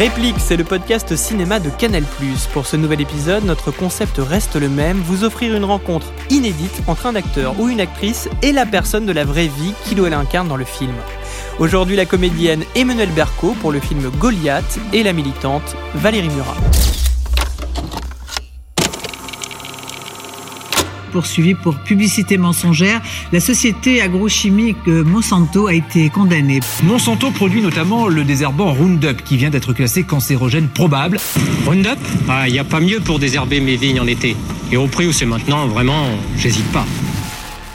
Réplique, c'est le podcast cinéma de Canal+. Pour ce nouvel épisode, notre concept reste le même, vous offrir une rencontre inédite entre un acteur ou une actrice et la personne de la vraie vie qu'il ou elle incarne dans le film. Aujourd'hui, la comédienne Emmanuelle Berco pour le film Goliath et la militante Valérie Murat. Poursuivi pour publicité mensongère. La société agrochimique Monsanto a été condamnée. Monsanto produit notamment le désherbant Roundup qui vient d'être classé cancérogène probable. Roundup Ah, il n'y a pas mieux pour désherber mes vignes en été. Et au prix où c'est maintenant, vraiment, j'hésite pas.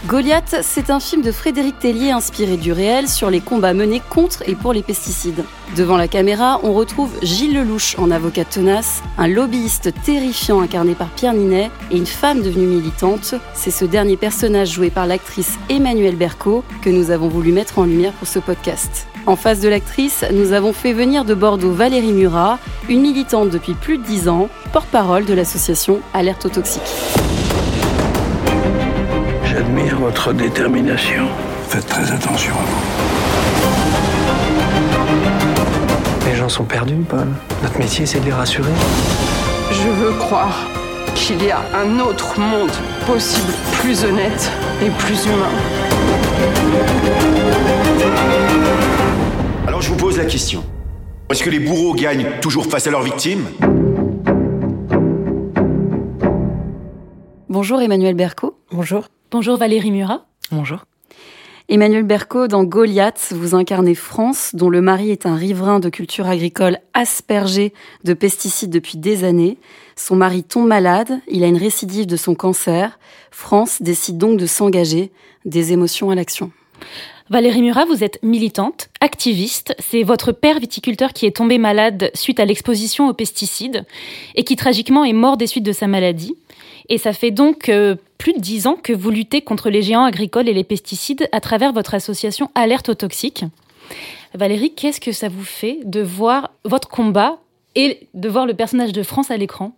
Goliath, c'est un film de Frédéric Tellier inspiré du réel sur les combats menés contre et pour les pesticides. Devant la caméra, on retrouve Gilles Lelouch en avocat tenace, un lobbyiste terrifiant incarné par Pierre Ninet et une femme devenue militante. C'est ce dernier personnage joué par l'actrice Emmanuelle Berco que nous avons voulu mettre en lumière pour ce podcast. En face de l'actrice, nous avons fait venir de Bordeaux Valérie Murat, une militante depuis plus de 10 ans, porte-parole de l'association Alerte aux toxiques. J'admire votre détermination. Faites très attention à vous. Les gens sont perdus, Paul. Notre métier, c'est de les rassurer. Je veux croire qu'il y a un autre monde possible, plus honnête et plus humain. Alors je vous pose la question. Est-ce que les bourreaux gagnent toujours face à leurs victimes? Bonjour Emmanuel Berco. Bonjour. Bonjour Valérie Murat. Bonjour. Emmanuel Berco, dans Goliath, vous incarnez France, dont le mari est un riverain de culture agricole aspergé de pesticides depuis des années. Son mari tombe malade, il a une récidive de son cancer. France décide donc de s'engager, des émotions à l'action. Valérie Murat, vous êtes militante, activiste. C'est votre père viticulteur qui est tombé malade suite à l'exposition aux pesticides et qui tragiquement est mort des suites de sa maladie. Et ça fait donc euh, plus de dix ans que vous luttez contre les géants agricoles et les pesticides à travers votre association Alerte aux toxiques. Valérie, qu'est-ce que ça vous fait de voir votre combat et de voir le personnage de France à l'écran?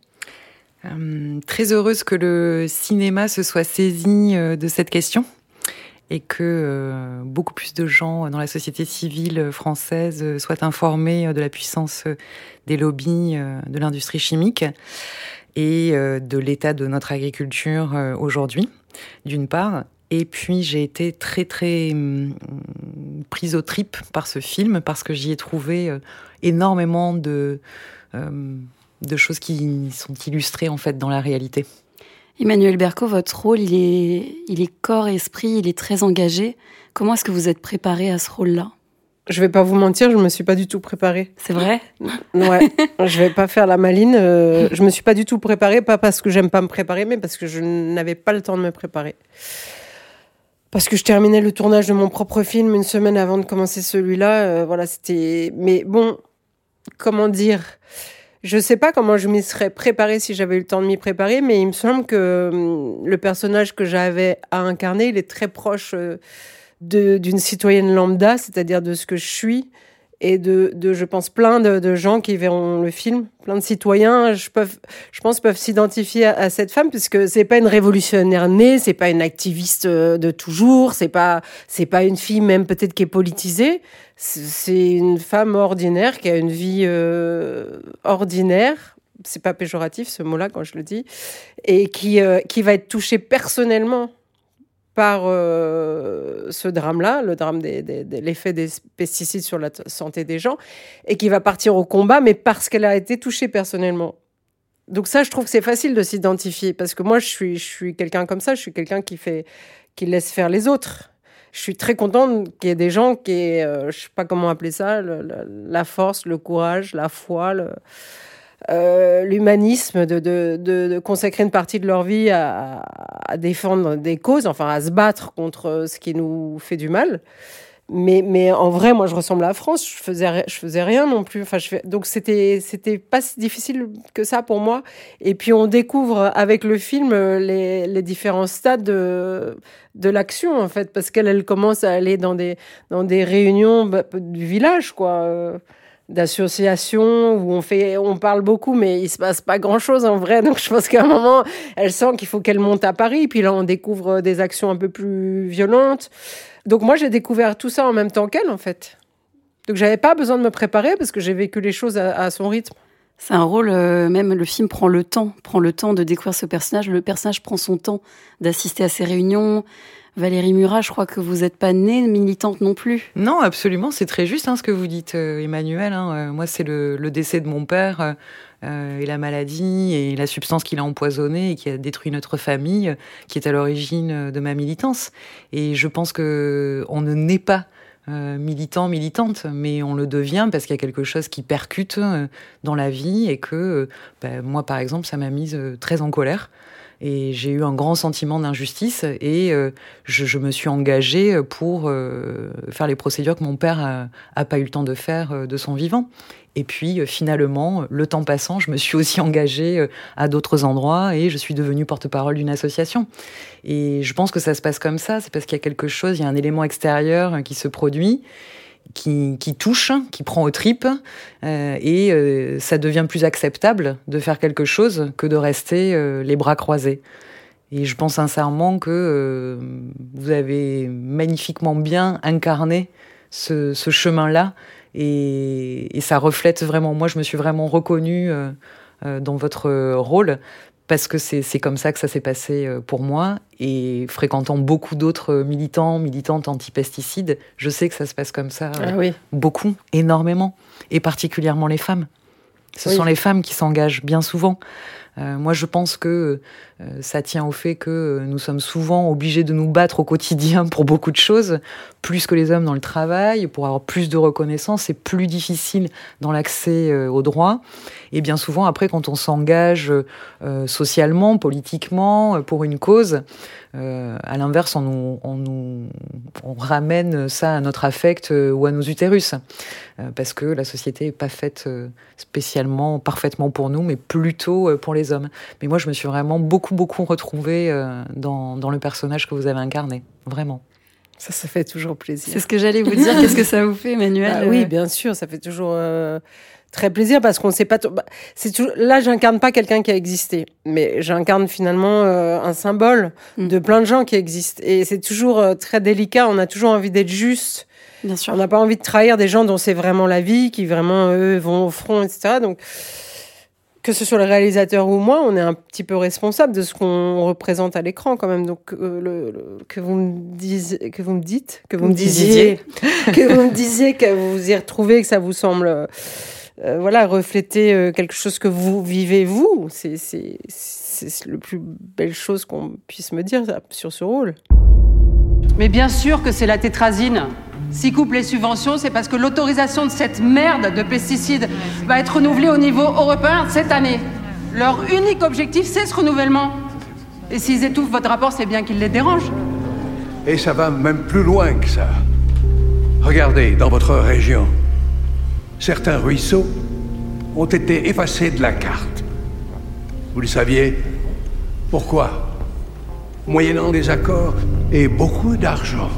Euh, Très heureuse que le cinéma se soit saisi euh, de cette question et que beaucoup plus de gens dans la société civile française soient informés de la puissance des lobbies de l'industrie chimique et euh, de l'état de notre agriculture euh, aujourd'hui, d'une part. Et puis j'ai été très très hum, prise au trip par ce film parce que j'y ai trouvé euh, énormément de, de choses qui sont illustrées en fait dans la réalité. Emmanuel Berco, votre rôle, il est, il est corps et esprit, il est très engagé. Comment est-ce que vous êtes préparé à ce rôle-là? Je vais pas vous mentir, je me suis pas du tout préparée. C'est vrai Ouais, je vais pas faire la maline. Euh, je me suis pas du tout préparée, pas parce que j'aime pas me préparer, mais parce que je n'avais pas le temps de me préparer. Parce que je terminais le tournage de mon propre film une semaine avant de commencer celui-là. Euh, voilà, c'était. Mais bon, comment dire Je sais pas comment je m'y serais préparée si j'avais eu le temps de m'y préparer, mais il me semble que hum, le personnage que j'avais à incarner, il est très proche. Euh, d'une citoyenne lambda, c'est-à-dire de ce que je suis, et de, de je pense, plein de, de, gens qui verront le film, plein de citoyens, je, peuvent, je pense, peuvent s'identifier à, cette femme, puisque c'est pas une révolutionnaire née, c'est pas une activiste euh, de toujours, c'est pas, c'est pas une fille même peut-être qui est politisée, c'est une femme ordinaire qui a une vie euh, ordinaire, c'est pas péjoratif ce mot-là quand je le dis, et qui, euh, qui va être touchée personnellement par euh, ce drame-là, le drame de l'effet des pesticides sur la santé des gens, et qui va partir au combat, mais parce qu'elle a été touchée personnellement. Donc ça, je trouve que c'est facile de s'identifier, parce que moi, je suis, je suis quelqu'un comme ça, je suis quelqu'un qui fait, qui laisse faire les autres. Je suis très contente qu'il y ait des gens qui aient, euh, je sais pas comment appeler ça, la force, le courage, la foi, le, euh, l'humanisme, de, de, consacrer une partie de leur vie à, défendre des causes, enfin à se battre contre ce qui nous fait du mal. Mais, mais en vrai, moi, je ressemble à France. Je faisais, je faisais rien non plus. Enfin, je fais... Donc, c'était, c'était pas si difficile que ça pour moi. Et puis, on découvre avec le film les, les différents stades de, de l'action, en fait, parce qu'elle elle commence à aller dans des, dans des réunions bah, du village, quoi d'associations où on fait on parle beaucoup mais il se passe pas grand chose en vrai donc je pense qu'à un moment elle sent qu'il faut qu'elle monte à Paris puis là on découvre des actions un peu plus violentes donc moi j'ai découvert tout ça en même temps qu'elle en fait Donc j'avais pas besoin de me préparer parce que j'ai vécu les choses à, son rythme. C'est un rôle, euh, même le film prend le temps, prend le temps de découvrir ce personnage. Le personnage prend son temps d'assister à ses réunions. Valérie Murat, je crois que vous n'êtes pas née militante non plus. Non, absolument, c'est très juste hein, ce que vous dites, euh, Emmanuel. Hein. Euh, moi, c'est le, décès de mon père et la maladie et la substance qu'il a empoisonnée et qui a détruit notre famille, qui est à l'origine de ma militance. Et je pense que on ne naît pas euh, militant, militante, mais on le devient parce qu'il y a quelque chose qui percute euh, dans la vie et que euh, ben, moi, par exemple, ça m'a mise très en colère. Et j'ai eu un grand sentiment d'injustice et je, je, me suis engagée pour faire les procédures que mon père a, a, pas eu le temps de faire de son vivant. Et puis finalement, le temps passant, je me suis aussi engagée à d'autres endroits et je suis devenue porte-parole d'une association. Et je pense que ça se passe comme ça, c'est parce qu'il y a quelque chose, il y a un élément extérieur qui se produit, qui, qui touche, qui prend aux tripes, euh, et euh, ça devient plus acceptable de faire quelque chose que de rester euh, les bras croisés. Et je pense sincèrement que vous avez magnifiquement bien incarné ce, ce chemin-là, et, et, ça reflète vraiment, moi je me suis vraiment reconnue dans votre rôle, parce que c'est comme ça que ça s'est passé euh, pour moi. Et fréquentant beaucoup d'autres militants, militantes anti-pesticides, je sais que ça se passe comme ça ah oui. beaucoup, énormément, et particulièrement les femmes. Ce sont les femmes qui s'engagent bien souvent. Euh, moi, je pense que euh, ça tient au fait que nous sommes souvent obligés de nous battre au quotidien pour beaucoup de choses, plus que les hommes dans le travail, pour avoir plus de reconnaissance. C'est plus difficile dans l'accès euh, aux droits. Et bien souvent, après, quand on s'engage socialement, politiquement, pour une cause, à l'inverse, on nous on ramène ça à notre affect ou à nos utérus, parce que la société n'est pas faite spécialement, parfaitement pour nous, mais plutôt pour les hommes. Mais moi, je me suis vraiment beaucoup, beaucoup retrouvée euh, dans, dans le personnage que vous avez incarné. Vraiment. Ça, ça fait toujours plaisir. C'est ce que j'allais vous dire. Qu'est-ce que ça vous fait, Emmanuel bah Oui, bien sûr, ça fait toujours euh, très plaisir parce qu'on ne sait pas. Bah, c'est toujours... Là, j'incarne pas quelqu'un qui a existé, mais j'incarne finalement euh, un symbole mm. de plein de gens qui existent. Et c'est toujours très délicat. On a toujours envie d'être juste. Bien sûr. On n'a pas envie de trahir des gens dont c'est vraiment la vie, qui vraiment eux vont au front, etc. Donc que ce soit le réalisateur ou moi, on est un petit peu responsable de ce qu'on représente à l'écran quand même. Donc euh, le, que vous me disiez, que vous me dites, que vous me disiez, que vous me disiez que vous y retrouvez, que ça vous semble euh, voilà refléter euh, quelque chose que vous vivez vous, c'est c'est c'est le plus belle chose qu'on puisse me dire sur ce rôle. Mais bien sûr que c'est la tétrazine. Si coupent les subventions, c'est parce que l'autorisation de cette merde de pesticides va être renouvelée au niveau européen cette année. Leur unique objectif, c'est ce renouvellement. Et s'ils étouffent votre rapport, c'est bien qu'ils les dérangent. Et ça va même plus loin que ça. Regardez, dans votre région, certains ruisseaux ont été effacés de la carte. Vous le saviez? Pourquoi? Moyennant des accords et beaucoup d'argent.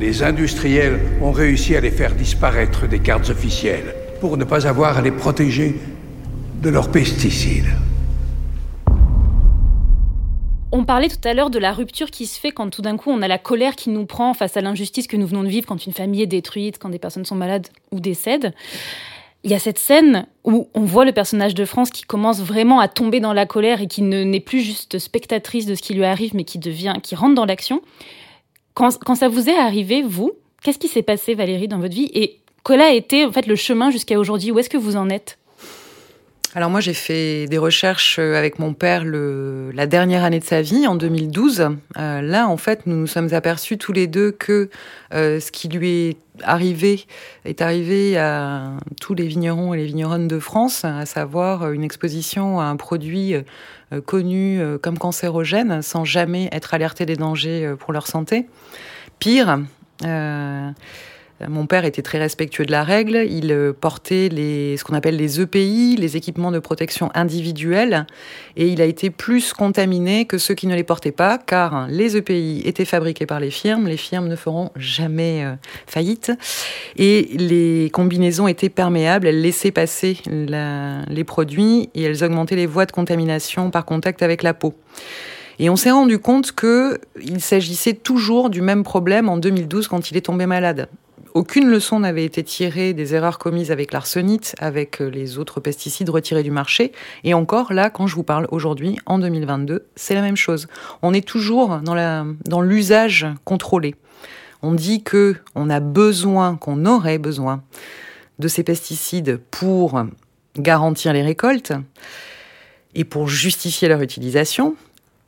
Les industriels ont réussi à les faire disparaître des cartes officielles pour ne pas avoir à les protéger de leurs pesticides. On parlait tout à l'heure de la rupture qui se fait quand tout d'un coup on a la colère qui nous prend face à l'injustice que nous venons de vivre quand une famille est détruite, quand des personnes sont malades ou décèdent. Il y a cette scène où on voit le personnage de France qui commence vraiment à tomber dans la colère et qui n'est plus juste spectatrice de ce qui lui arrive, mais qui devient, qui rentre dans l'action. Quand, ça vous est arrivé, vous, qu'est-ce qui s'est passé, Valérie, dans votre vie Et quel a été en fait le chemin jusqu'à aujourd'hui? Où est-ce que vous en êtes? Alors moi j'ai fait des recherches euh, avec mon père le, la dernière année de sa vie, en 2012. Euh, là en fait nous nous sommes aperçus tous les deux que euh, ce qui lui est arrivé est arrivé à tous les vignerons et les vigneronnes de France, à savoir une exposition à un produit connu comme cancérogène sans jamais être alerté des dangers pour leur santé. Pire, mon père était très respectueux de la règle. Il euh, portait les, ce qu'on appelle les EPI, les équipements de protection individuels, et il a été plus contaminé que ceux qui ne les portaient pas, car les EPI étaient fabriqués par les firmes. Les firmes ne feront jamais euh, faillite, et les combinaisons étaient perméables. Elles laissaient passer les produits et elles augmentaient les voies de contamination par contact avec la peau. Et on s'est rendu compte que il s'agissait toujours du même problème en 2012 quand il est tombé malade aucune leçon n'avait été tirée des erreurs commises avec l'arsonite, avec euh, les autres pesticides retirés du marché. Et encore là, quand je vous parle aujourd'hui, en 2022, c'est la même chose. On est toujours dans l'usage contrôlé. On dit que on a besoin, qu'on aurait besoin de ces pesticides pour garantir les récoltes et pour justifier leur utilisation.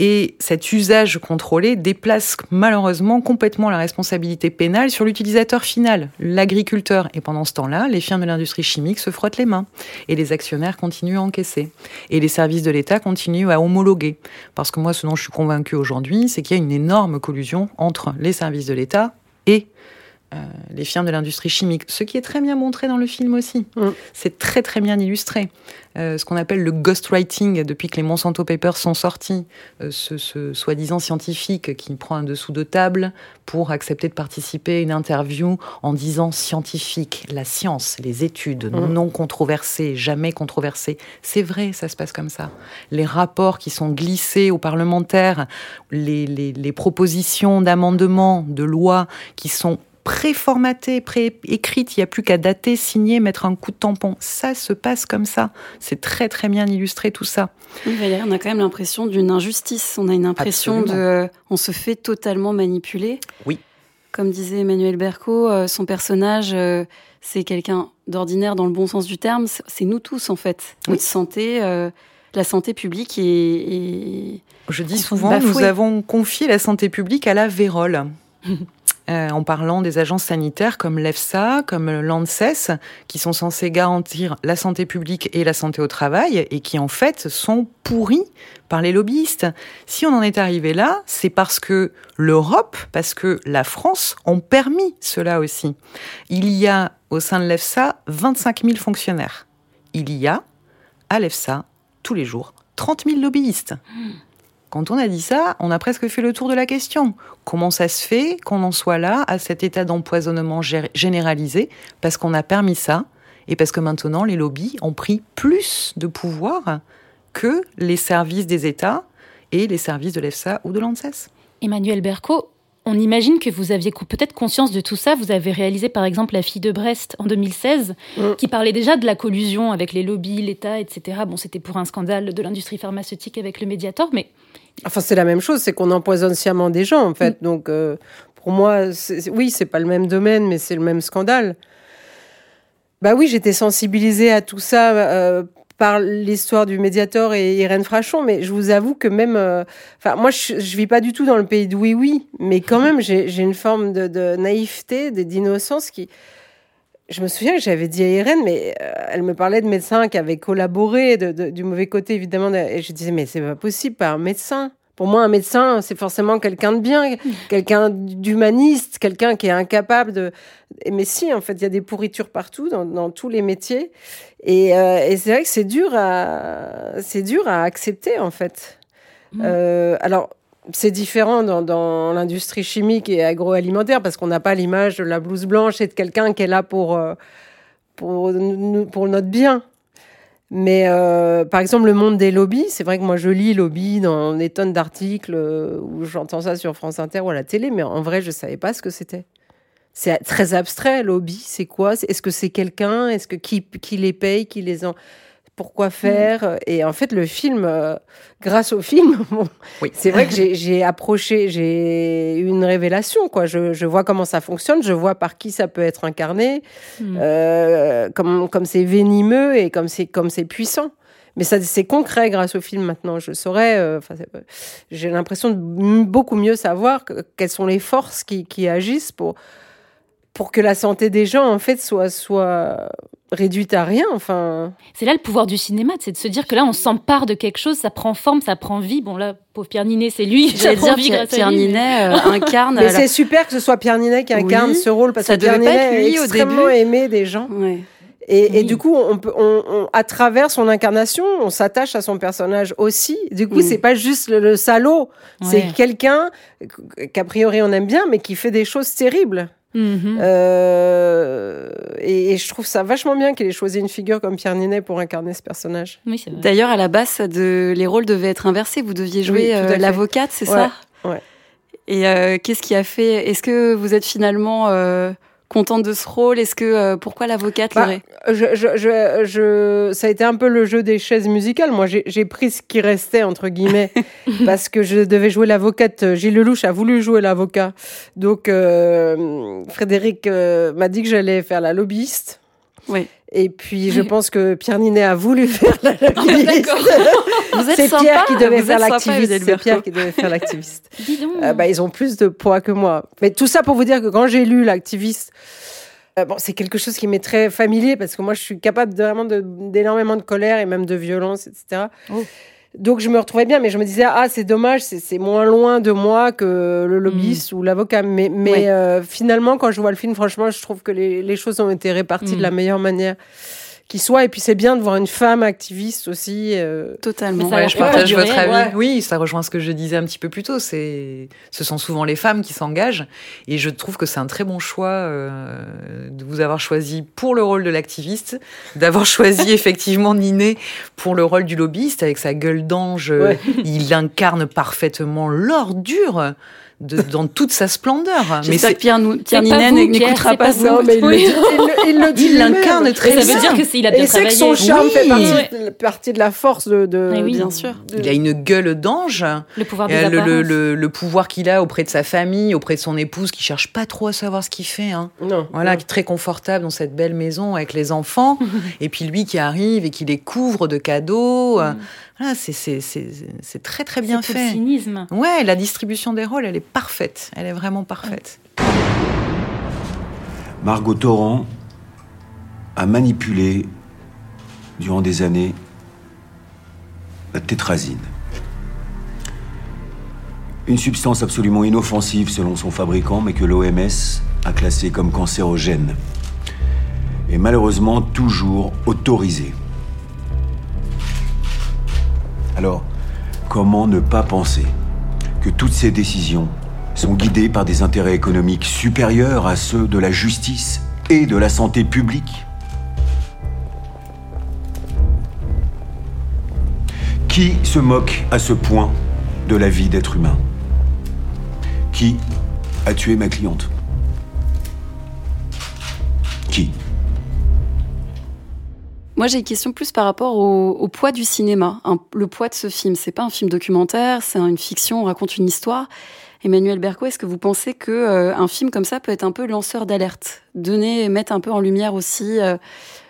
Et cet usage contrôlé déplace malheureusement complètement la responsabilité pénale sur l'utilisateur final, l'agriculteur. Et pendant ce temps-là, les firmes de l'industrie chimique se frottent les mains. Et les actionnaires continuent à encaisser. Et les services de l'État continuent à homologuer. Parce que moi, ce dont je suis convaincu aujourd'hui, c'est qu'il y a une énorme collusion entre les services de l'État et euh, les firmes de l'industrie chimique, ce qui est très bien montré dans le film aussi. Mm. C'est très très bien illustré. Euh, ce qu'on appelle le ghostwriting, depuis que les Monsanto Papers sont sortis, euh, ce, soi-disant scientifique qui prend un dessous de table pour accepter de participer à une interview en disant scientifique, la science, les études mm. non controversées, jamais controversées. C'est vrai, ça se passe comme ça. Les rapports qui sont glissés aux parlementaires, les, les propositions d'amendements, de lois qui sont préformatée, pré-écrite, il n'y a plus qu'à dater, signer, mettre un coup de tampon. Ça se passe comme ça. C'est très très bien illustré tout ça. on a quand même l'impression d'une injustice. On a une impression de... On se fait totalement manipuler. Oui. Comme disait Emmanuel Berco, euh, son personnage, euh, c'est quelqu'un d'ordinaire dans le bon sens du terme. C'est nous tous en fait. Notre santé... Euh, la santé publique est, Je dis souvent, nous avons confié la santé publique à la vérole. Euh, en parlant des agences sanitaires comme l'EFSA, comme l'ANSES, qui sont censées garantir la santé publique et la santé au travail, et qui en fait sont pourris par les lobbyistes. Si on en est arrivé là, c'est parce que l'Europe, parce que la France ont permis cela aussi. Il y a au sein de l'EFSA 25 000 fonctionnaires. Il y a à l'EFSA tous les jours 30 000 lobbyistes. Hmm. Quand on a dit ça, on a presque fait le tour de la question. Comment ça se fait qu'on en soit là, à cet état d'empoisonnement généralisé, parce qu'on a permis ça, et parce que maintenant les lobbies ont pris plus de pouvoir que les services des États et les services de l'EFSA ou de l'ANSES. Emmanuel Berco, on imagine que vous aviez peut-être conscience de tout ça. Vous avez réalisé par exemple La fille de Brest en 2016, mm. qui parlait déjà de la collusion avec les lobbies, l'État, etc. Bon, c'était pour un scandale de l'industrie pharmaceutique avec le Mediator, mais... Enfin, c'est la même chose, c'est qu'on empoisonne sciemment des gens, en fait. Mm. Donc, euh, pour moi, oui, c'est pas le même domaine, mais c'est le même scandale. Bah oui, j'étais sensibilisée à tout ça euh, par l'histoire du médiateur et Irène Frachon, mais je vous avoue que même, euh, enfin moi je, je vis pas du tout dans le pays de oui oui, mais quand même j'ai une forme de, de naïveté, d'innocence qui, je me souviens que j'avais dit à Irène, mais euh, elle me parlait de médecins qui avaient collaboré, de, du mauvais côté évidemment, et je disais mais c'est pas possible, pas un médecin. Pour moi, un médecin, c'est forcément quelqu'un de bien, quelqu'un d'humaniste, quelqu'un qui est incapable de. Mais si, en fait, il y a des pourritures partout, dans, dans tous les métiers. Et, euh, et c'est vrai que c'est dur à, c'est dur à accepter, en fait. Mmh. Euh, alors, c'est différent dans, l'industrie chimique et agroalimentaire parce qu'on n'a pas l'image de la blouse blanche et de quelqu'un qui est là pour, euh, pour, pour notre bien. Mais euh, par exemple, le monde des lobbies, c'est vrai que moi je lis lobby dans des tonnes d'articles euh, où j'entends ça sur France Inter ou à la télé, mais en vrai, je savais pas ce que c'était. C'est très abstrait, lobby, c'est quoi? Est-ce que c'est quelqu'un? Est-ce que qui, qui les paye Qui les en? Pourquoi faire Et en fait, le film, euh, grâce au film, c'est vrai que j'ai approché, j'ai eu une révélation. Quoi. Je, je, vois comment ça fonctionne, je vois par qui ça peut être incarné, mm. euh, comme comme c'est venimeux et comme c'est comme c'est puissant. Mais ça, c'est concret grâce au film maintenant. Je saurais, euh, j'ai l'impression de beaucoup mieux savoir quelles sont les forces qui, qui agissent pour pour que la santé des gens en fait soit soit réduite à rien. Enfin, c'est là le pouvoir du cinéma, c'est de se dire que là on s'empare de quelque chose, ça prend forme, ça prend vie. Bon là, pauvre Pierre Ninet, c'est lui. J'allais dire Pierre, Pierre Ninet euh, incarne. Mais c'est super que ce soit Pierre Ninet qui incarne ce rôle parce que Pierre Ninet est extrêmement aimé des gens. Et, et, du coup, on peut, on, à travers son incarnation, on s'attache à son personnage aussi. Du coup, c'est pas juste le, salaud, c'est quelqu'un qu'a priori on aime bien, mais qui fait des choses terribles. Mhm. Euh, et, je trouve ça vachement bien qu'il ait choisi une figure comme Pierre Ninet pour incarner ce personnage. D'ailleurs, à la base, de, les rôles devaient être inversés. Vous deviez jouer euh, l'avocate, c'est ça Ouais. Et euh, qu'est-ce qui a fait Est-ce que vous êtes finalement contente de ce rôle? Est-ce que euh, pourquoi l'avocate Bah, je, je, je, je- ça a été un peu le jeu des chaises musicales. Moi, j'ai j'ai pris ce qui restait, entre guillemets, parce que je devais jouer l'avocate. Gilles Lelouch a voulu jouer l'avocat. Donc, euh, Frédéric euh, m'a dit que j'allais faire la lobbyiste. Oui. Et puis, je pense que Pierre Ninet a voulu faire la lobbyiste. Vous êtes C'est Pierre qui devait faire l'activiste. C'est. Pierre qui devait faire l'activiste. Dis donc. Euh, bah, ils ont plus de poids que moi. Mais tout ça pour vous dire que quand j'ai lu l'activiste, euh, bon, c'est quelque chose qui m'est très familier parce que moi, je suis capable de, vraiment de- d'énormément de, colère et même de violence, etc. Oh. Donc, je me retrouvais bien, mais je me disais, ah, c'est dommage, c'est moins loin de moi que le lobbyiste ou l'avocat. Mais, mais Ouais. euh, finalement, quand je vois le film, franchement, je trouve que les, les choses ont été réparties Mm. de la meilleure manière qui soit. Et puis, c'est bien de voir une femme activiste aussi. euh, Totalement. Ouais, je partage durer, votre avis. ouais. Oui, ça rejoint ce que je disais un petit peu plus tôt. C'est, ce sont souvent les femmes qui s'engagent, et je trouve que c'est un très bon choix euh, de vous avoir choisi pour le rôle de l'activiste, d'avoir choisi effectivement Niné pour le rôle du lobbyiste avec sa gueule d'ange. Ouais. Il incarne parfaitement l'ordure. De, dans toute sa splendeur. Mais que Pierre, nou- Pierre C'est pas Ninet vous, n'écoutera pas pas ça. Non, mais il, Oui. le dit, l'incarne très ça bien. veut dire que il a bien Et c'est que travaillé. son charme Oui. fait partie, de- partie de la force de. de oui. Bien sûr. de- Il a une gueule d'ange. Le pouvoir Et, euh, le, le, le- le pouvoir qu'il a auprès de sa famille, auprès de son épouse, qui cherche pas trop à savoir ce qu'il fait. Hein. Non. Voilà, non. qui est très confortable dans cette belle maison avec les enfants. et puis lui qui arrive et qui les couvre de cadeaux. euh, Voilà, c'est- très très bien C'est tout le fait. cynisme. Ouais, la distribution des rôles, elle est parfaite. Elle est vraiment parfaite. Margot Torrent a manipulé durant des années la tétrazine. Une substance absolument inoffensive selon son fabricant, mais que l'OMS a classée comme cancérogène. Et malheureusement toujours autorisée. Alors, comment ne pas penser que toutes ces décisions sont guidées par des intérêts économiques supérieurs à ceux de la justice et de la santé publique? Qui se moque à ce point de la vie d'être humain? Qui a tué ma cliente? Moi, j'ai une question plus par rapport au, poids du cinéma, le poids de ce film. C'est pas un film documentaire, c'est une fiction, on raconte une histoire. Emmanuel Berco, est-ce que vous pensez que euh, un film comme ça peut être un peu lanceur d'alerte, donner, mettre un peu en lumière aussi euh,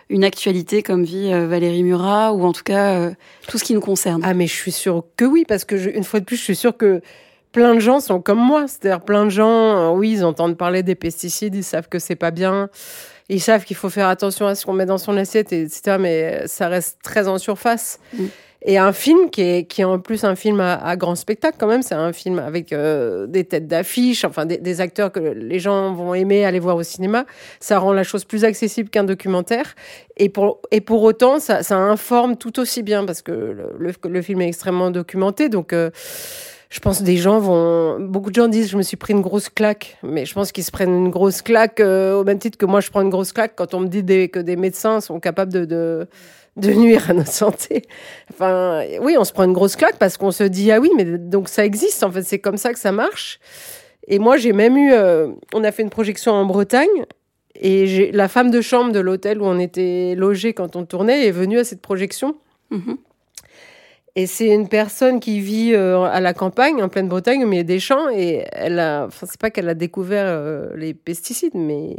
une actualité comme vit euh, Valérie Murat ou en tout cas tout ce qui nous concerne? Ah, mais je suis sûre que oui, parce que une fois de plus, je suis sûre que plein de gens sont comme moi. C'est-à-dire, plein de gens, oui, ils entendent parler des pesticides, ils savent que c'est pas bien. Ils savent qu'il faut faire attention à ce qu'on met dans son assiette, et- etc. Mais ça reste très en surface. Mm. Et un film qui est, qui est en plus un film à, à grand spectacle quand même, c'est un film avec euh, des têtes d'affiche, enfin des, des acteurs que les gens vont aimer aller voir au cinéma. Ça rend la chose plus accessible qu'un documentaire. Et pour, et pour autant, ça, ça informe tout aussi bien parce que le, le- le film est extrêmement documenté. Donc, euh, je pense que des gens vont. Beaucoup de gens disent je me suis pris une grosse claque, mais je pense qu'ils se prennent une grosse claque euh, au même titre que moi je prends une grosse claque quand on me dit que des médecins sont capables de, de, nuire à notre santé. Enfin, oui, on se prend une grosse claque parce qu'on se dit ah oui, mais donc ça existe en fait, c'est comme ça que ça marche. Et moi j'ai même eu. euh, on a fait une projection en Bretagne. Et la femme de chambre de l'hôtel où on était logé quand on tournait est venue à cette projection. Mhm. Et c'est une personne qui vit euh, à la campagne, en pleine Bretagne, au milieu des champs. Et elle a, enfin, c'est pas qu'elle a découvert euh, les pesticides, mais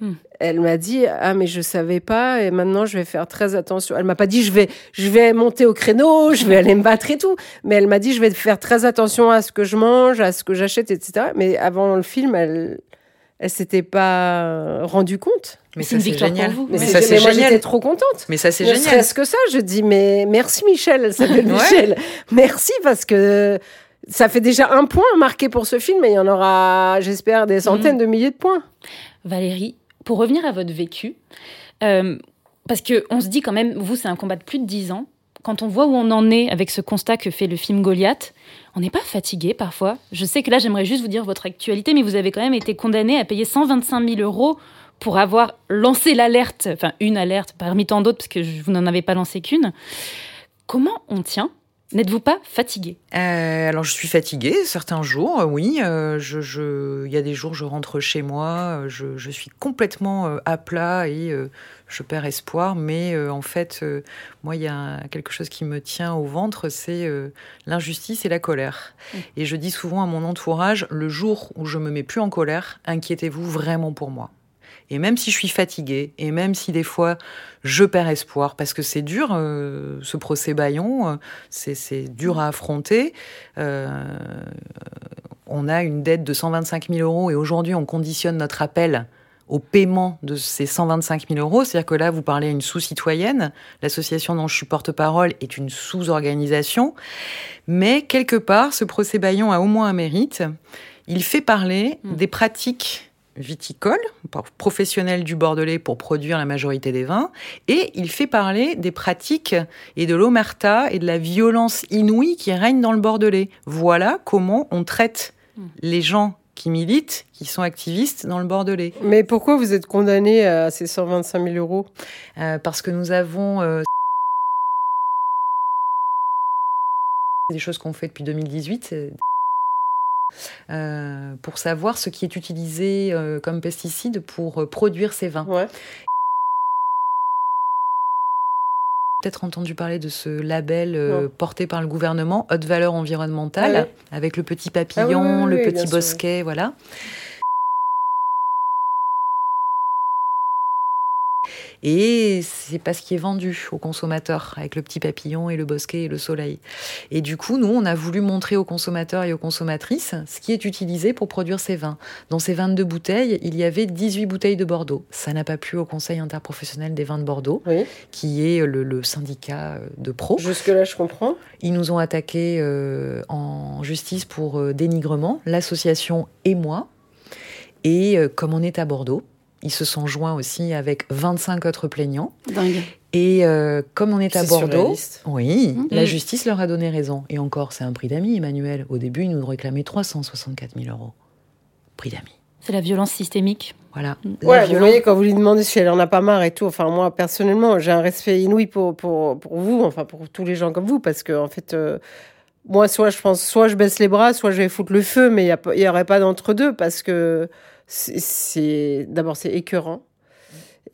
Hmm. elle m'a dit ah mais je savais pas et maintenant je vais faire très attention. Elle m'a pas dit je vais, je vais monter au créneau, je vais aller me battre et tout, mais elle m'a dit je vais faire très attention à ce que je mange, à ce que j'achète, etc. Mais avant le film, elle, elle s'était pas rendue compte. Mais C'est ça, une c'est victoire pour génial. vous. Mais, Mais c'est- ça, c'est génial. j'étais trop contente. Mais ça, c'est Ne génial. serait-ce que ça, je dis, mais merci Michel, elle s'appelle Ouais. Michel. Merci parce que ça fait déjà un point marqué pour ce film et il y en aura, j'espère, des centaines de milliers de points. Valérie, pour revenir à votre vécu, euh, parce que on se dit quand même, vous, c'est un combat de plus de 10 ans. Quand on voit où on en est avec ce constat que fait le film Goliath, on n'est pas fatigué parfois. Je sais que là, j'aimerais juste vous dire votre actualité, mais vous avez quand même été condamné à payer 125 000 euros pour avoir lancé l'alerte, enfin une alerte parmi tant d'autres, parce que vous n'en avez pas lancé qu'une. Comment on tient? N'êtes-vous pas fatigué? Euh, Alors je suis fatiguée certains jours, euh, oui. Euh, il y a des jours je rentre chez moi, je suis complètement à plat et je perds espoir. Mais en fait, moi il y a quelque chose qui me tient au ventre, c'est l'injustice et la colère. Mmh. Et je dis souvent à mon entourage, le jour où je me mets plus en colère, inquiétez-vous vraiment pour moi. Et même si je suis fatiguée, et même si des fois je perds espoir, parce que c'est dur, euh, ce procès Bayon, euh, c'est dur à affronter. Euh, on a une dette de 125 000 euros et aujourd'hui on conditionne notre appel au paiement de ces 125 000 euros. C'est-à-dire que là, vous parlez à une sous-citoyenne. L'association dont je suis porte-parole est une sous-organisation. Mais quelque part, ce procès Bayon a au moins un mérite. Il fait parler mmh. des pratiques viticole, professionnel du Bordelais pour produire la majorité des vins, et il fait parler des pratiques et de l'omerta et de la violence inouïe qui règne dans le Bordelais. Voilà comment on traite hmm. les gens qui militent, qui sont activistes dans le Bordelais. Mais pourquoi vous êtes condamné à ces 125 000 euros? Euh, Parce que nous avons... Euh, des choses qu'on fait depuis 2018, euh, pour savoir ce qui est utilisé comme pesticide pour produire ces vins. Peut-être entendu parler de ce label porté par le gouvernement, haute valeur environnementale, avec le petit papillon, ah le petit bosquet, voilà. Et c'est pas ce qui est vendu aux consommateurs, avec le petit papillon et le bosquet et le soleil. Et du coup, nous, on a voulu montrer aux consommateurs et aux consommatrices ce qui est utilisé pour produire ces vins. Dans ces 22 bouteilles, il y avait 18 bouteilles de Bordeaux. Ça n'a pas plu au Conseil interprofessionnel des vins de Bordeaux, qui est le, syndicat de pro. Jusque-là, je comprends. Ils nous ont attaqués euh, en justice pour euh, dénigrement, l'association et moi. Et euh, comme on est à Bordeaux, ils se sont joints aussi avec 25 autres plaignants. Dingue. Et euh, comme on est à Bordeaux, oui, mmh. la justice leur a donné raison. Et encore, c'est un prix d'amis, Emmanuel. Au début, ils nous réclamaient 364 000 euros. Prix d'amis. C'est la violence systémique. Voilà. Ouais, vous voyez, quand vous lui demandez si elle en a pas marre et tout, enfin, moi, personnellement, j'ai un respect inouï pour, pour, pour, vous, enfin, pour tous les gens comme vous, parce que, en fait, euh, moi, soit je pense, soit je baisse les bras, soit je vais foutre le feu, mais il n'y aurait pas d'entre-deux, parce que c'est d'abord c'est écœurant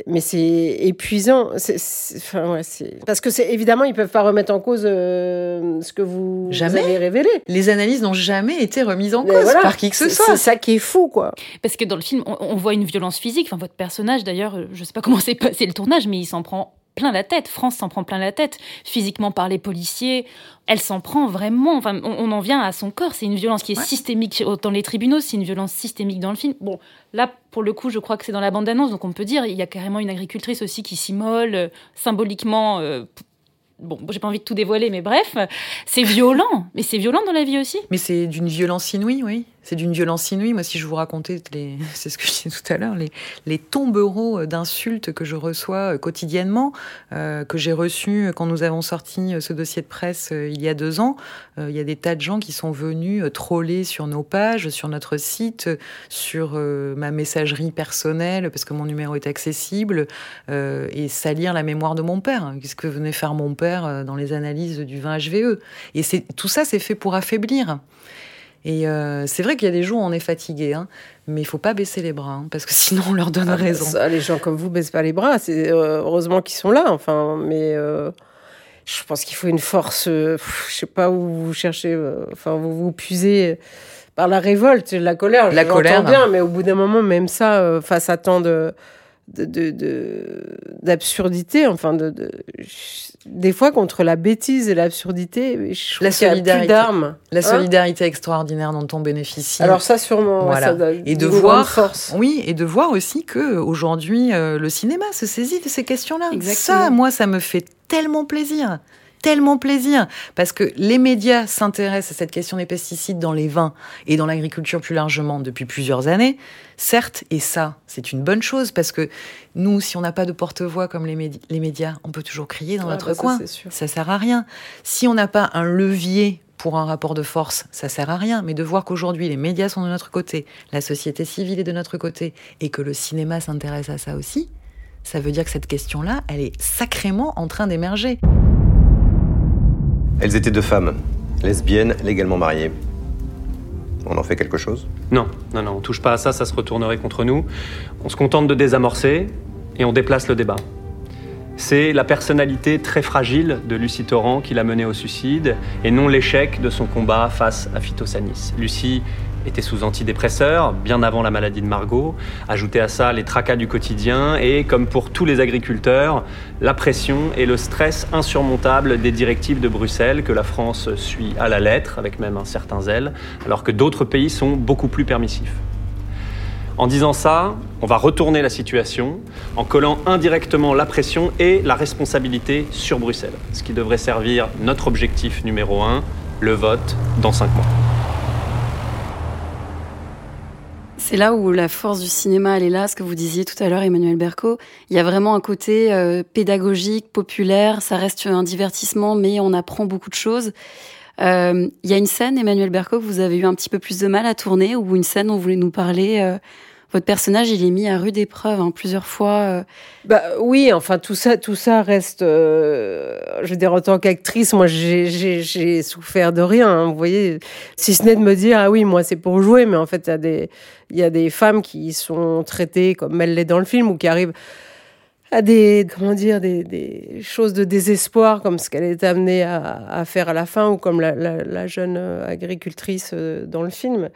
mais c'est épuisant. enfin, ouais, Parce que c'est évidemment, ils peuvent pas remettre en cause euh, ce que vous, jamais. avez révélé. Les analyses n'ont jamais été remises en cause par qui que ce soit. C'est ça qui est fou, quoi. Parce que dans le film, on, voit une violence physique. Enfin, votre personnage, d'ailleurs, je sais pas comment s'est passé le tournage, mais il s'en prend plein la tête. France s'en prend plein la tête. Physiquement par les policiers, elle s'en prend vraiment. Enfin, on, en vient à son corps. C'est une violence qui est systémique dans les tribunaux. C'est une violence systémique dans le film. Bon, là, pour le coup, je crois que c'est dans la bande-annonce, donc on peut dire il y a carrément une agricultrice aussi qui s'immole euh, symboliquement. Euh, bon, j'ai pas envie de tout dévoiler, mais bref, c'est violent. Mais c'est violent dans la vie aussi. Mais c'est d'une violence inouïe, oui c'est d'une violence inouïe. Moi, si je vous racontais, les, c'est ce que je disais tout à l'heure, les, les tombereaux d'insultes que je reçois euh, quotidiennement, euh, que j'ai reçus quand nous avons sorti euh, ce dossier de presse il y a deux ans, il y a des tas de gens qui sont venus troller sur nos pages, sur notre site, sur ma messagerie personnelle, parce que mon numéro est accessible, et salir la mémoire de mon père. Qu'est-ce que venait faire mon père dans les analyses du vin HVE Et c'est, tout ça, c'est fait pour affaiblir. Et euh, c'est vrai qu'il y a des jours où on est fatigué, hein, mais il faut pas baisser les bras, hein, parce que sinon on leur donne ah, raison. les gens comme vous baissent pas les bras, c'est euh, heureusement qu'ils sont là, enfin, mais euh, je pense qu'il faut une force, je sais pas où vous cherchez, enfin, vous vous puisez par la révolte, la colère. La colère. bien, mais au bout d'un moment, même ça, face à tant de d'absurdité, enfin de, des fois contre la bêtise et l'absurdité, je la solidarité, d'armes. La hein solidarité extraordinaire dont on bénéficie. Alors ça sûrement. Voilà. et de voir, force. oui, et de voir aussi que aujourd'hui euh, le cinéma se saisit de ces questions-là. Ça, moi, ça me fait tellement plaisir tellement plaisir parce que les médias s'intéressent à cette question des pesticides dans les vins et dans l'agriculture plus largement depuis plusieurs années. Certes, et ça, c'est une bonne chose parce que nous, si on n'a pas de porte-voix comme les, médias, on peut toujours crier dans notre bah coin. Ça, ça sert à rien. Si on n'a pas un levier pour un rapport de force, ça sert à rien. Mais de voir qu'aujourd'hui les médias sont de notre côté, la société civile est de notre côté, et que le cinéma s'intéresse à ça aussi, ça veut dire que cette question-là, elle est sacrément en train d'émerger. Elles étaient deux femmes, lesbiennes, légalement mariées. On en fait quelque chose? Non, non, non, on touche pas à ça, ça se retournerait contre nous. On se contente de désamorcer et on déplace le débat. C'est la personnalité très fragile de Lucie Torrent qui l'a menée au suicide et non l'échec de son combat face à Phytosanis. Lucie était sous antidépresseurs bien avant la maladie de Margot. Ajoutez à ça les tracas du quotidien et, comme pour tous les agriculteurs, la pression et le stress insurmontable des directives de Bruxelles que la France suit à la lettre, avec même un certain zèle, alors que d'autres pays sont beaucoup plus permissifs. En disant ça, on va retourner la situation en collant indirectement la pression et la responsabilité sur Bruxelles, ce qui devrait servir notre objectif numéro un, le vote dans cinq mois. C'est là où la force du cinéma, elle est là, ce que vous disiez tout à l'heure, Emmanuel Berco. Il y a vraiment un côté euh, pédagogique, populaire, ça reste un divertissement, mais on apprend beaucoup de choses. Euh, il y a une scène, Emmanuel Berco, que vous avez eu un petit peu plus de mal à tourner, ou une scène dont vous voulez nous parler euh, votre personnage, il est mis à rude épreuve hein, plusieurs fois. Euh. Bah oui, enfin tout ça, tout ça reste. Euh, je veux dire, en tant qu'actrice, moi, j'ai souffert de rien. Hein, vous voyez, si ce n'est de me dire ah oui, moi c'est pour jouer, mais en fait, il y a des, il y a des femmes qui sont traitées comme elle l'est dans le film ou qui arrivent à des comment dire des, des choses de désespoir comme ce qu'elle est amenée à, à, faire à la fin ou comme la, la, la jeune agricultrice euh, dans le film.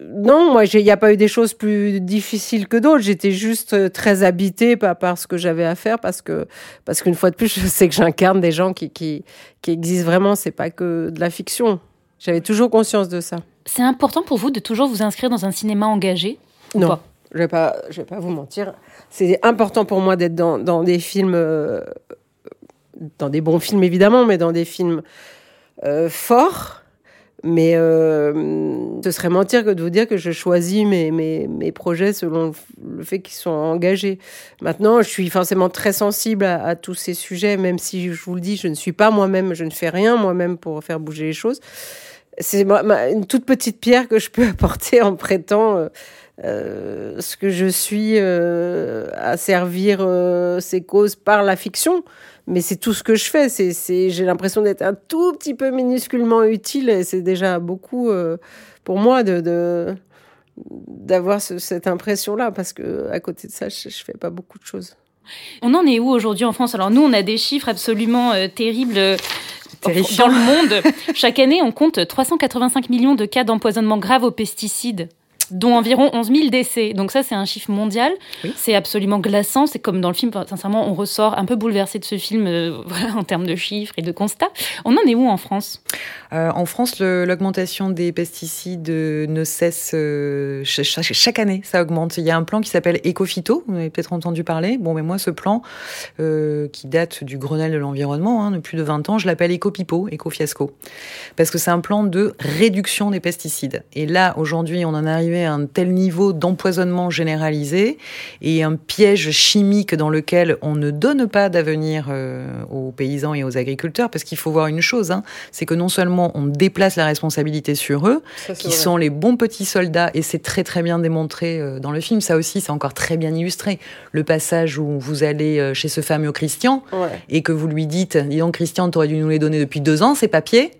Non, moi, il n'y a pas eu des choses plus difficiles que d'autres. J'étais juste euh, très habitée par, par ce que j'avais à faire parce que, parce qu'une fois de plus, je sais que j'incarne des gens qui, qui, qui existent vraiment. C'est pas que de la fiction. J'avais toujours conscience de ça. C'est important pour vous de toujours vous inscrire dans un cinéma engagé ou Non, pas? Je vais pas, je vais pas vous mentir. C'est important pour moi d'être dans, des films, euh, dans des bons films évidemment, mais dans des films euh, forts mais euh, ce serait mentir que de vous dire que je choisis mes, mes, mes projets selon le fait qu'ils sont engagés. Maintenant, je suis forcément très sensible à, tous ces sujets, même si je vous le dis, je ne suis pas moi-même, je ne fais rien moi-même pour faire bouger les choses. C'est une toute petite pierre que je peux apporter en prêtant euh, ce que je suis euh, à servir euh, ces causes par la fiction mais c'est tout ce que je fais. C'est, c'est, j'ai l'impression d'être un tout petit peu minusculement utile et c'est déjà beaucoup euh, pour moi de, de d'avoir ce, cette impression-là parce que à côté de ça, je, je fais pas beaucoup de choses. On en est où aujourd'hui en France? Alors nous, on a des chiffres absolument euh, terribles. Euh, dans le monde, chaque année, on compte 385 millions de cas d'empoisonnement grave aux pesticides dont environ 11 000 décès. Donc ça, c'est un chiffre mondial. Oui. C'est absolument glaçant. C'est comme dans le film, sincèrement, on ressort un peu bouleversé de ce film euh, voilà, en termes de chiffres et de constats. On en est où en France? Euh, En France, l'augmentation des pesticides ne cesse euh, chaque, chaque, année. Ça augmente. Il y a un plan qui s'appelle Ecophyto. Vous avez peut-être entendu parler. Bon, mais moi, ce plan euh, qui date du Grenelle de l'environnement, hein, de plus de 20 ans, je l'appelle Ecopipo, Ecofiasco, parce que c'est un plan de réduction des pesticides. Et là, aujourd'hui, on en est arrivé à un tel niveau d'empoisonnement généralisé et un piège chimique dans lequel on ne donne pas d'avenir euh, aux paysans et aux agriculteurs, parce qu'il faut voir une chose, hein, c'est que non seulement on déplace la responsabilité sur eux, ça, qui vrai. sont les bons petits soldats, et c'est très très bien démontré euh, dans le film, ça aussi c'est encore très bien illustré, le passage où vous allez euh, chez ce fameux Christian, ouais. et que vous lui dites, dis donc Christian, t'aurais dû nous les donner depuis deux ans, ces papiers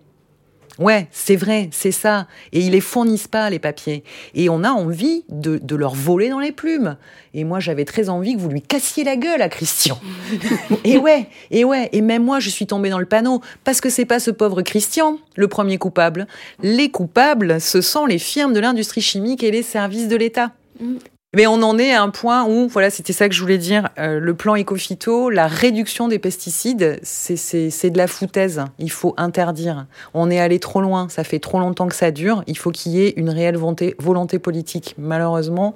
Ouais, c'est vrai, c'est ça. Et ils les fournissent pas, les papiers. Et on a envie de, de leur voler dans les plumes. Et moi, j'avais très envie que vous lui cassiez la gueule à Christian. et ouais, et ouais. Et même moi, je suis tombée dans le panneau. Parce que c'est pas ce pauvre Christian, le premier coupable. Les coupables, ce sont les firmes de l'industrie chimique et les services de l'État. Mais on en est à un point où, voilà, c'était ça que je voulais dire, euh, le plan éco-phyto, la réduction des pesticides, c'est de la foutaise. Il faut interdire. On est allé trop loin, ça fait trop longtemps que ça dure. Il faut qu'il y ait une réelle volonté, volonté politique. Malheureusement,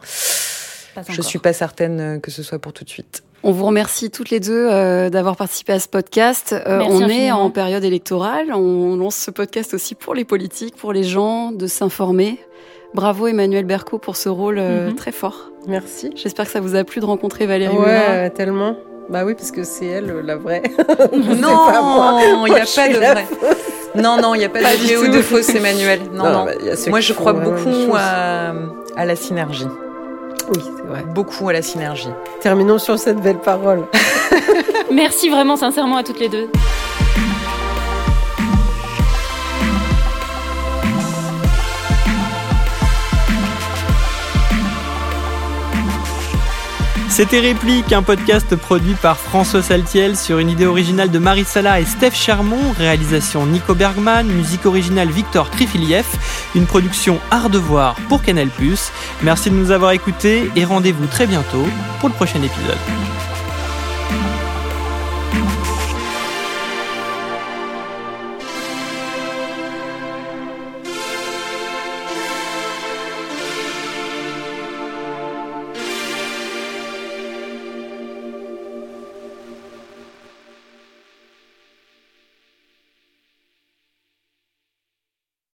je suis pas certaine que ce soit pour tout de suite. On vous remercie toutes les deux euh, d'avoir participé à ce podcast. Euh, on est en période électorale. On lance ce podcast aussi pour les politiques, pour les gens, de s'informer. Bravo Emmanuel Berco pour ce rôle euh, Mhm. très fort. Merci. J'espère que ça vous a plu de rencontrer Valérie Ouais, tellement. Bah oui, parce que c'est elle, euh, la vraie. Non, il n'y a pas de la vrai. Non, non, il n'y a pas, Pas de du vrai ou de fausse, Emmanuel. Non, Non, non. bah, Moi, je crois beaucoup à, à la synergie. Oui, c'est vrai. Beaucoup à la synergie. Terminons sur cette belle parole. Merci vraiment sincèrement à toutes les deux. C'était Réplique, un podcast produit par François Saltiel sur une idée originale de Marie Sala et Steph Chermont, réalisation Nico Bergman, musique originale Victor Krifiliev, une production Art de voir pour Canal+. Merci de nous avoir écoutés et rendez-vous très bientôt pour le prochain épisode.